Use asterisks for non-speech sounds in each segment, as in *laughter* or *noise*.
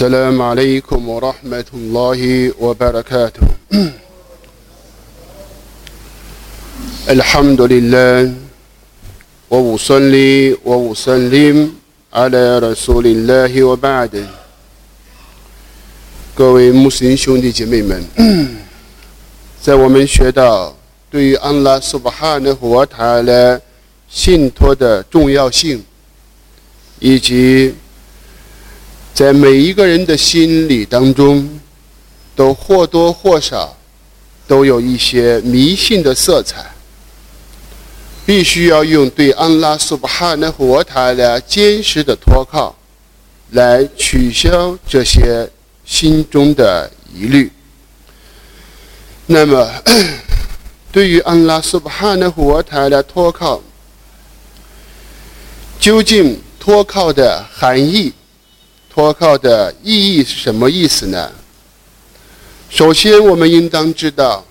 السلام عليكم ورحمة الله وبركاته *clears throat* الحمد لله وأصلي وأسلم على رسول الله وبعد 各位穆斯林兄弟姐妹们，在我们学到对于安拉苏巴哈的和他的信托的重要性，以及 *clears throat* 在每一个人的心里当中，都或多或少都有一些迷信的色彩。必须要用对安拉苏巴哈的和他的坚实的托靠，来取消这些心中的疑虑。那么，*coughs* 对于安拉苏巴哈的和他的托靠，究竟托靠的含义？托靠的意义是什么意思呢？首先，我们应当知道，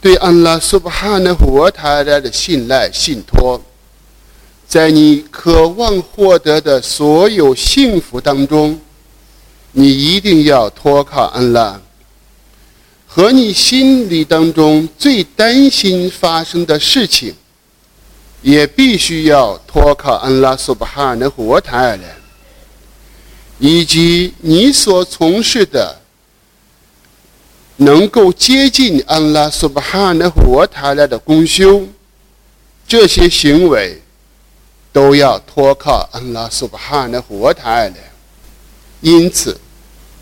对安拉苏巴哈的活塔来的信赖、信托，在你渴望获得的所有幸福当中，你一定要托靠安拉；和你心里当中最担心发生的事情，也必须要托靠安拉苏巴哈的活塔来。以及你所从事的能够接近安拉苏巴哈的活塔来的功修，这些行为都要托靠安拉苏巴哈的活塔来。因此，《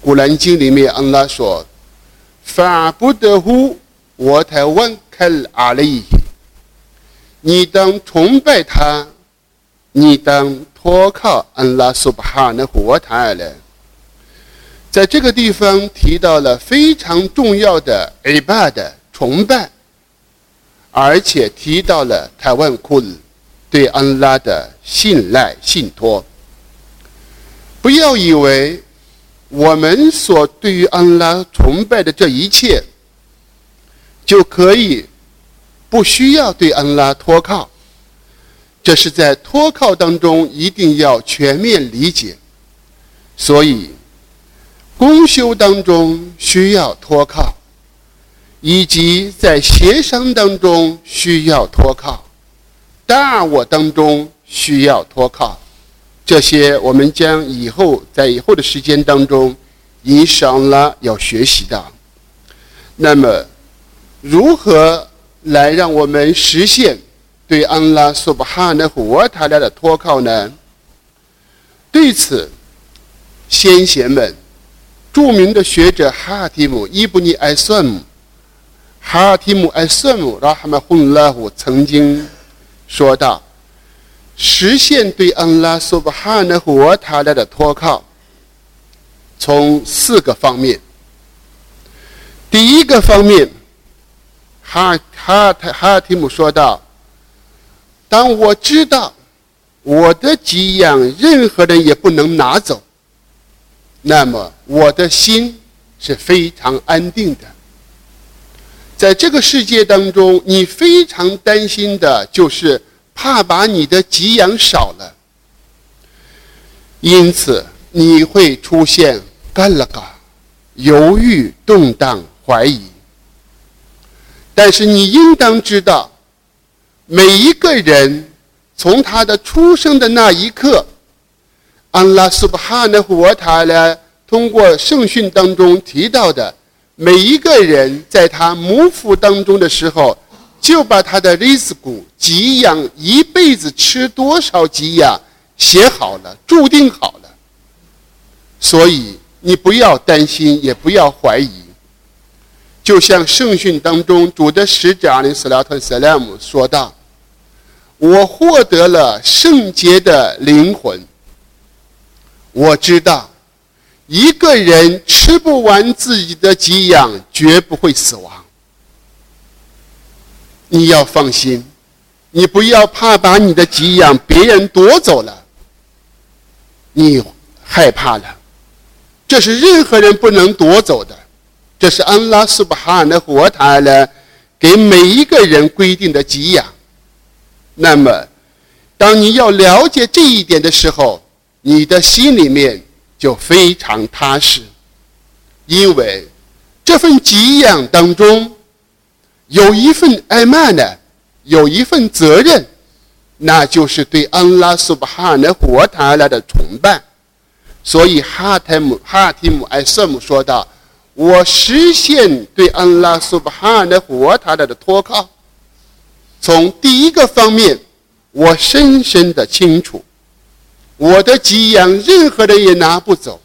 古兰经》里面安拉说：“法不得乎我台湾开阿里，你当崇拜他，你当。”托靠安拉苏巴哈的活塔来，在这个地方提到了非常重要的 i b a 的崇拜，而且提到了台湾库尔对安拉的信赖信托。不要以为我们所对于安拉崇拜的这一切，就可以不需要对安拉托靠。这是在托靠当中一定要全面理解，所以公修当中需要托靠，以及在协商当中需要托靠，大我当中需要托靠，这些我们将以后在以后的时间当中，以上了要学习的。那么，如何来让我们实现？对安拉苏巴哈的活塔来的托靠呢？对此，先贤们，著名的学者哈提姆伊布尼艾算姆，哈提姆艾算姆拉哈马混拉胡曾经说道：实现对安拉苏巴哈的活塔来的托靠，从四个方面。第一个方面，哈哈哈提姆说道。当我知道我的给养任何人也不能拿走，那么我的心是非常安定的。在这个世界当中，你非常担心的就是怕把你的给养少了，因此你会出现干了嘎、犹豫、动荡、怀疑。但是你应当知道。每一个人从他的出生的那一刻，安拉苏巴哈的活塔呢，通过圣训当中提到的，每一个人在他母腹当中的时候，就把他的利斯谷给养一辈子吃多少给养写好了，注定好了。所以你不要担心，也不要怀疑。就像圣训当中主的使者阿里斯拉特·塞拉姆说道。我获得了圣洁的灵魂。我知道，一个人吃不完自己的给养，绝不会死亡。你要放心，你不要怕把你的给养别人夺走了，你害怕了。这是任何人不能夺走的，这是安拉苏巴哈的活塔呢给每一个人规定的给养。那么，当你要了解这一点的时候，你的心里面就非常踏实，因为这份给养当中有一份爱曼呢，有一份责任，那就是对安拉苏巴哈的活塔拉的崇拜。所以哈特姆哈提姆艾瑟姆说道：“我实现对安拉苏巴哈的活塔拉的托靠。从第一个方面，我深深的清楚。”我的给养，任何人也拿不走，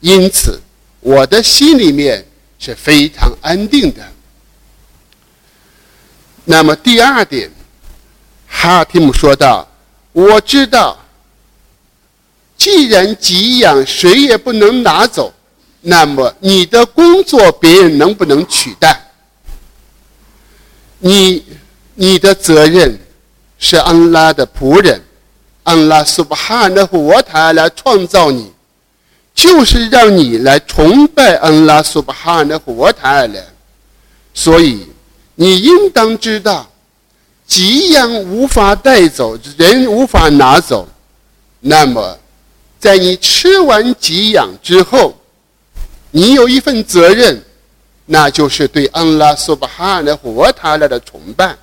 因此我的心里面是非常安定的。那么第二点，哈提姆说道：“我知道，既然给养谁也不能拿走，那么你的工作别人能不能取代？你你的责任是安拉的仆人。”安拉苏巴哈的活塔来创造你，就是让你来崇拜安拉苏巴哈的活塔来。所以你应当知道，给养无法带走，人无法拿走。那么，在你吃完给养之后，你有一份责任，那就是对安拉苏巴哈的活塔来的崇拜。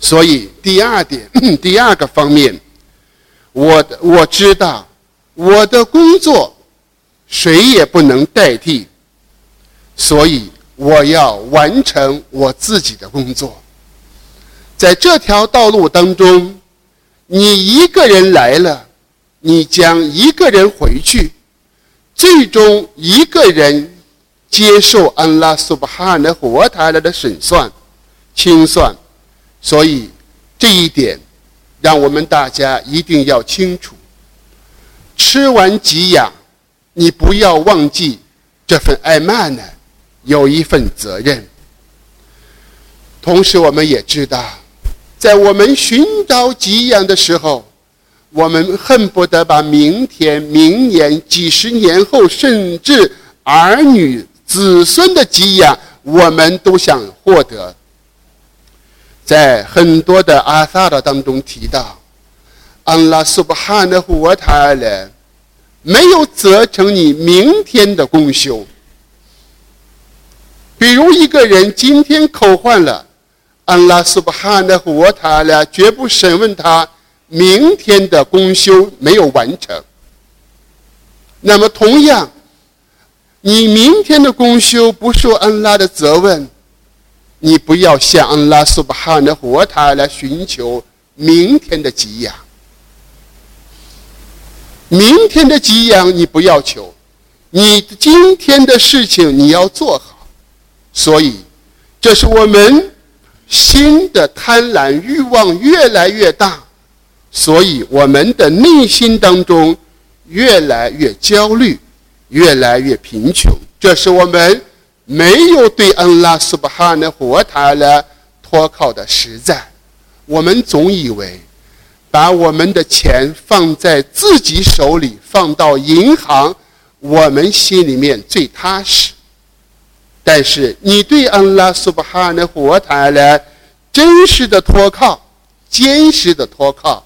所以，第二点，*clears throat* 第二个方面，我我知道我的工作谁也不能代替，所以我要完成我自己的工作。在这条道路当中，你一个人来了，你将一个人回去，最终一个人接受安拉苏巴哈的活塔来的审算、清算。所以，这一点，让我们大家一定要清楚。吃完给养，你不要忘记这份爱曼呢，有一份责任。同时，我们也知道，在我们寻找给养的时候，我们恨不得把明天、明年、几十年后，甚至儿女、子孙的给养，我们都想获得。在很多的阿萨的当中提到，安拉苏巴哈的呼瓦塔勒没有责成你明天的功修。比如一个人今天口换了，安拉苏巴哈的呼瓦塔勒绝不审问他明天的功修没有完成。那么同样，你明天的功修不受安拉的责问。你不要向安拉苏巴哈的活塔来寻求明天的给养，明天的给养你不要求，你今天的事情你要做好。所以，这是我们心的贪婪欲望越来越大，所以我们的内心当中越来越焦虑，越来越贫穷。这是我们。没有对安拉苏巴哈的活塔了托靠的实在，我们总以为把我们的钱放在自己手里，放到银行，我们心里面最踏实。但是你对安拉苏巴哈的活塔了真实的托靠，坚实的托靠，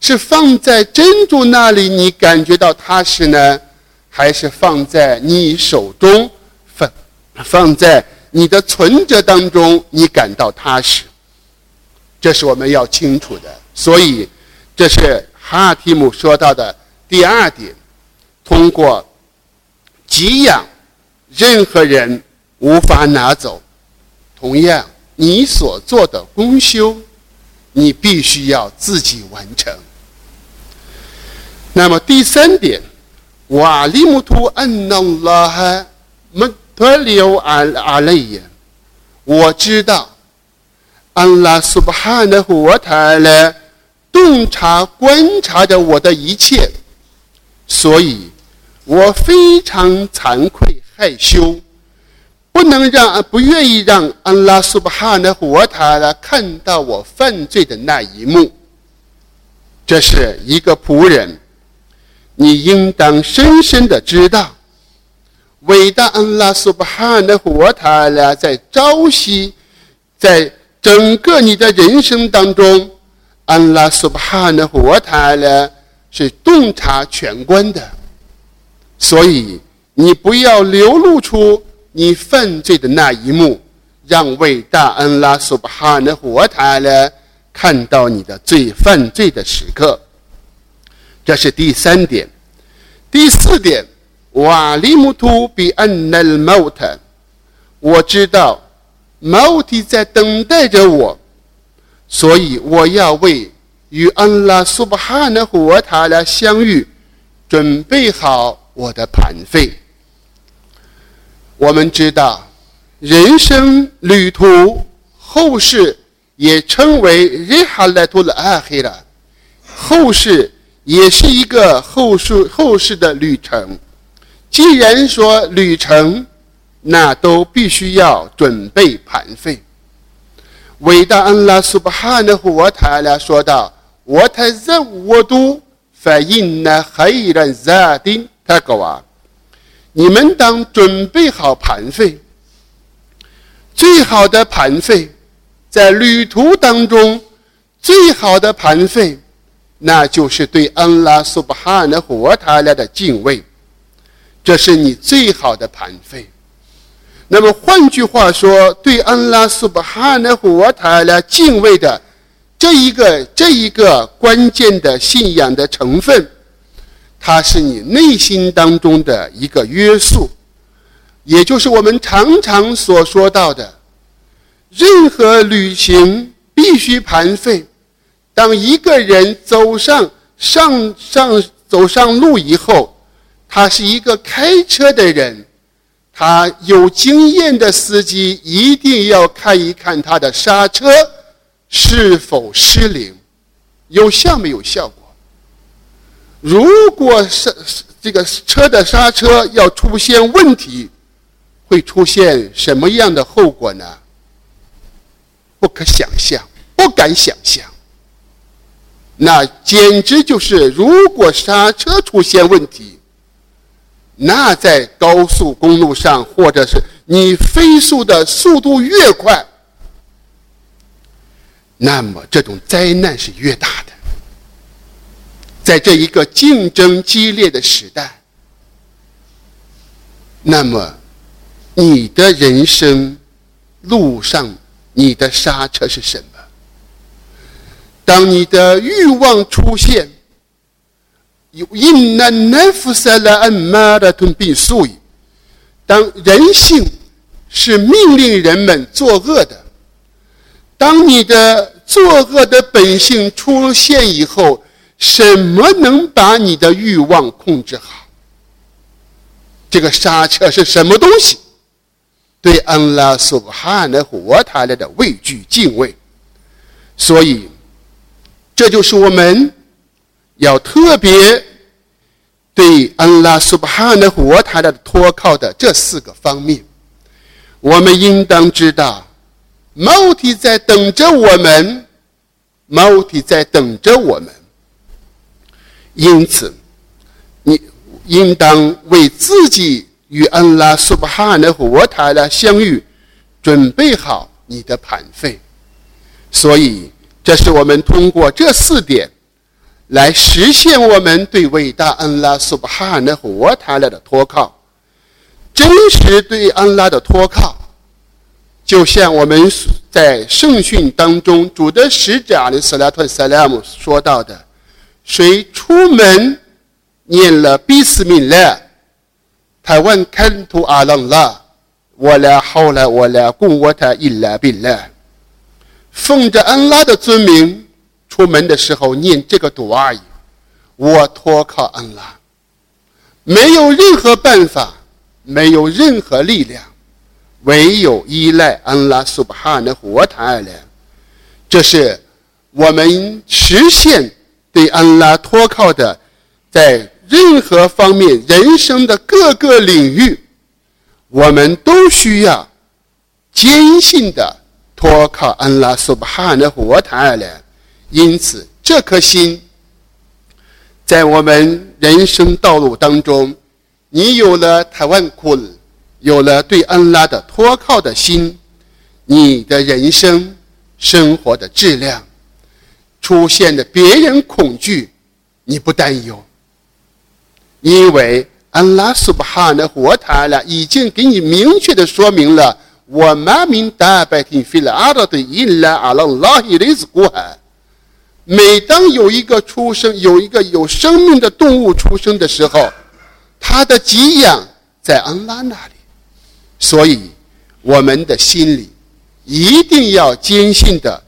是放在珍珠那里，你感觉到踏实呢，还是放在你手中？放在你的存折当中，你感到踏实，这是我们要清楚的。所以，这是哈提姆说到的第二点：通过给养，任何人无法拿走。同样，你所做的功修，你必须要自己完成。那么第三点，瓦利木图安纳拉哈们。河流阿阿累耶，我知道，安拉苏巴哈的活塔勒洞察观察着我的一切，所以我非常惭愧害羞，不能让不愿意让安拉苏巴哈的活塔勒看到我犯罪的那一幕。这是一个仆人，你应当深深的知道。伟大安拉苏巴哈的活塔拉在朝夕，在整个你的人生当中，安拉苏巴哈的活塔拉是洞察全观的。所以你不要流露出你犯罪的那一幕，让伟大安拉苏巴哈的活塔呢看到你的罪犯罪的时刻。这是第三点。第四点，瓦利姆图比安奈尔毛特，我知道毛提在等待着我，所以我要为与安拉苏巴哈的活塔来相遇，准备好我的盘费。我们知道，人生旅途后世也称为日哈莱图的阿黑拉，后世。也是一个后世后世的旅程。既然说旅程，那都必须要准备盘费。伟大安拉苏巴哈的活塔拉说道：“我太任我都反映了黑人扎丁他个啊，你们当准备好盘费。最好的盘费，在旅途当中，最好的盘费。”那就是对安拉苏巴哈的活塔拉的敬畏，这是你最好的盘费。那么换句话说，对安拉苏巴哈的活塔拉敬畏的这一个这一个关键的信仰的成分，它是你内心当中的一个约束，也就是我们常常所说到的，任何旅行必须盘费。当一个人走上上上走上路以后，他是一个开车的人，他有经验的司机一定要看一看他的刹车是否失灵，有效没有效果。如果是这个车的刹车要出现问题，会出现什么样的后果呢？不可想象，不敢想象。那简直就是，如果刹车出现问题，那在高速公路上，或者是你飞速的速度越快，那么这种灾难是越大的。在这一个竞争激烈的时代，那么你的人生路上，你的刹车是什么？当你的欲望出现，有因那那夫塞拉安玛的吞并素以，当人性是命令人们作恶的，当你的作恶的本性出现以后，什么能把你的欲望控制好？这个刹车是什么东西？对安拉苏哈的活塔来的畏惧敬畏，所以。这就是我们要特别对安拉苏巴哈的活塔的托靠的这四个方面。我们应当知道，毛体在等着我们，毛体在等着我们。因此，你应当为自己与安拉苏巴哈的活塔的相遇准备好你的盘费。所以。这是我们通过这四点来实现我们对伟大安拉苏巴哈的活塔拉的托靠。真实对安拉的托靠，就像我们在圣训当中主的使者阿里斯拉特萨拉姆说到的：谁出门念了比斯米勒，他问看图阿朗拉，我俩后来我俩供我他伊拉比勒。奉着安拉的尊名出门的时候念这个读而已。我托靠安拉，没有任何办法，没有任何力量，唯有依赖安拉苏巴哈的活塔来。这是我们实现对安拉托靠的，在任何方面人生的各个领域，我们都需要坚信的。托靠安拉苏巴哈的活塔来，因此这颗心，在我们人生道路当中，你有了台湾库，有了对安拉的托靠的心，你的人生生活的质量出现的别人恐惧，你不担忧，因为安拉苏巴哈的活塔了，已经给你明确的说明了，我马明大白天飞了阿拉的伊拉阿拉拉伊雷斯古海。每当有一个出生，有一个有生命的动物出生的时候，它的给养在安拉那里，所以我们的心里一定要坚信的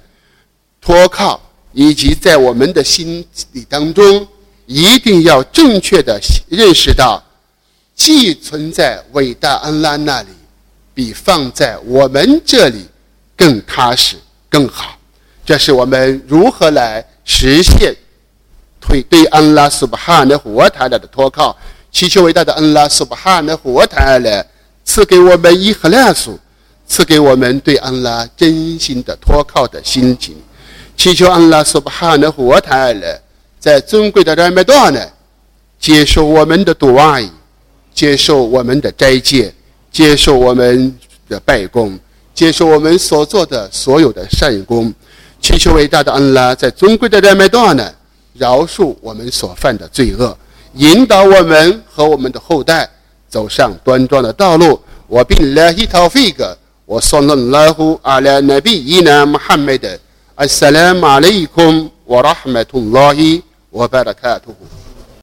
托靠，以及在我们的心里当中一定要正确的认识到。既存在伟大安拉那里，比放在我们这里更踏实、更好。这是我们如何来实现对对安拉苏巴哈的活塔的托靠，祈求伟大的安拉苏巴哈的活塔来赐给我们伊赫拉苏，赐给我们对安拉真心的托靠的心情。祈求安拉苏巴哈的活塔来在尊贵的热麦多呢，接受我们的杜阿姨。接受我们的斋戒，接受我们的拜功，接受我们所做的所有的善功，祈求伟大的安拉在尊贵的人脉段呢，饶恕我们所犯的罪恶，引导我们和我们的后代走上端庄的道路。我并拉希陶菲格，我送了拉呼阿拉那比伊南穆罕默德，阿萨拉马利库姆，我拉哈麦通拉希，我巴拉卡图。